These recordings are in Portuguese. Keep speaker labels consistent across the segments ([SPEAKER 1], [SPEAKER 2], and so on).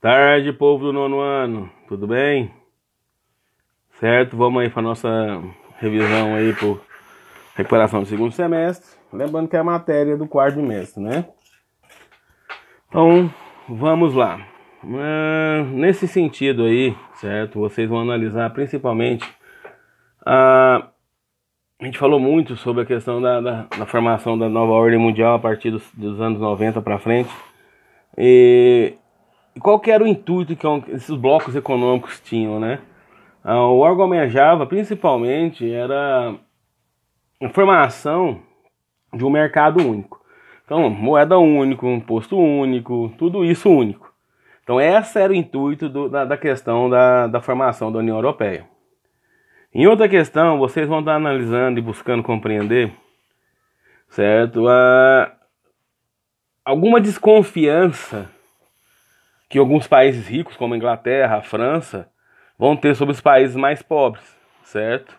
[SPEAKER 1] Tarde, povo do nono ano, tudo bem? Certo, vamos aí para nossa revisão aí por recuperação do segundo semestre. Lembrando que é a matéria do quarto bimestre, né? Então, vamos lá. Uh, nesse sentido aí, certo? Vocês vão analisar principalmente a. A gente falou muito sobre a questão da, da, da formação da nova ordem mundial a partir dos, dos anos 90 para frente. E qual que era o intuito que esses blocos econômicos tinham, né? Ah, o órgão almejava principalmente era a formação de um mercado único. Então, moeda única, imposto único, tudo isso único. Então, esse era o intuito do, da, da, questão da, da formação da União Europeia. Em outra questão, vocês vão estar analisando e buscando compreender, certo? Ah, alguma desconfiança que alguns países ricos, como a Inglaterra, a França, vão ter sobre os países mais pobres, certo?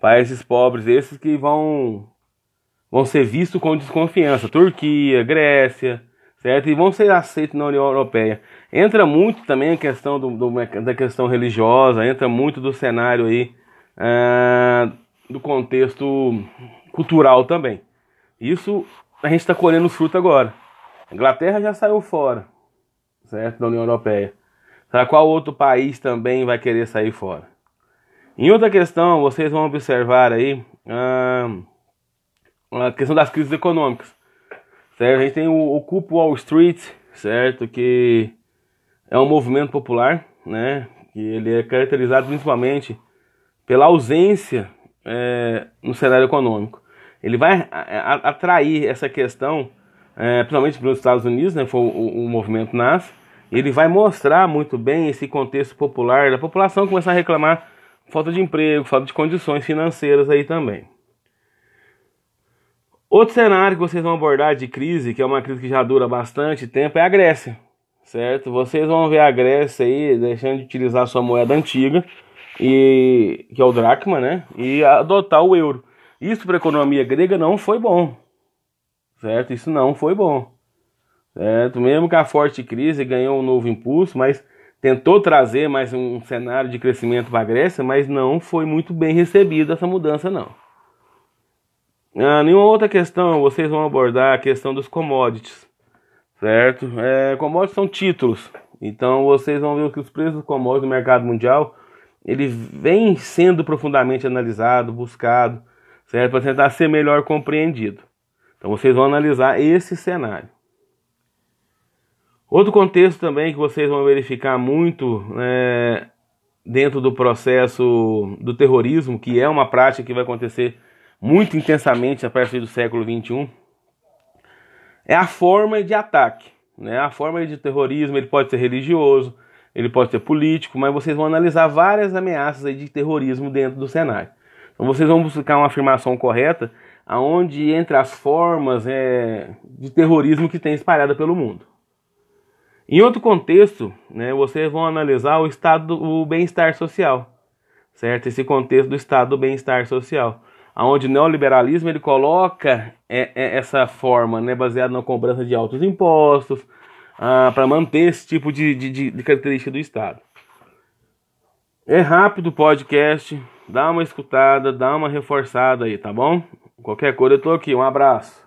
[SPEAKER 1] Países pobres esses que vão vão ser vistos com desconfiança, Turquia, Grécia, certo? E vão ser aceitos na União Europeia. Entra muito também a questão do, do da questão religiosa, entra muito do cenário aí ah, do contexto cultural também. Isso a gente está colhendo os frutos agora. A Inglaterra já saiu fora, certo? Da União Europeia. Será qual outro país também vai querer sair fora? Em outra questão, vocês vão observar aí a questão das crises econômicas. Certo? A gente tem o Ocupa Wall Street, certo? Que é um movimento popular, né? Que ele é caracterizado principalmente pela ausência é, no cenário econômico. Ele vai atrair essa questão é, principalmente para os Estados Unidos, né, foi o, o, movimento nasce, ele vai mostrar muito bem esse contexto popular, da população começar a reclamar falta de emprego, falta de condições financeiras aí também. Outro cenário que vocês vão abordar de crise, que é uma crise que já dura bastante tempo, é a Grécia, certo? Vocês vão ver a Grécia aí deixando de utilizar sua moeda antiga, e que é o dracma, né? E adotar o euro. Isso para a economia grega não foi bom, certo? Isso não foi bom, certo? Mesmo que a forte crise ganhou um novo impulso, mas tentou trazer mais um cenário de crescimento para a Grécia, mas não foi muito bem recebida essa mudança não. Ah, nenhuma outra questão, vocês vão abordar a questão dos commodities, certo? É, commodities são títulos, então vocês vão ver que os preços dos commodities no mercado mundial ele vem sendo profundamente analisado, buscado, certo? Para tentar ser melhor compreendido. Então vocês vão analisar esse cenário. Outro contexto também que vocês vão verificar muito é, dentro do processo do terrorismo, que é uma prática que vai acontecer muito intensamente a partir do século XXI, é a forma de ataque. Né? A forma de terrorismo ele pode ser religioso, ele pode ser político, mas vocês vão analisar várias ameaças de terrorismo dentro do cenário. Então vocês vão buscar uma afirmação correta aonde entre as formas é, de terrorismo que tem espalhada pelo mundo. Em outro contexto, né, vocês vão analisar o estado do bem-estar social, certo? Esse contexto do estado do bem-estar social, aonde o neoliberalismo ele coloca é, é, essa forma, né, baseada na cobrança de altos impostos, ah, para manter esse tipo de, de, de característica do estado. É rápido o podcast, dá uma escutada, dá uma reforçada aí, tá bom? Qualquer coisa eu tô aqui. Um abraço.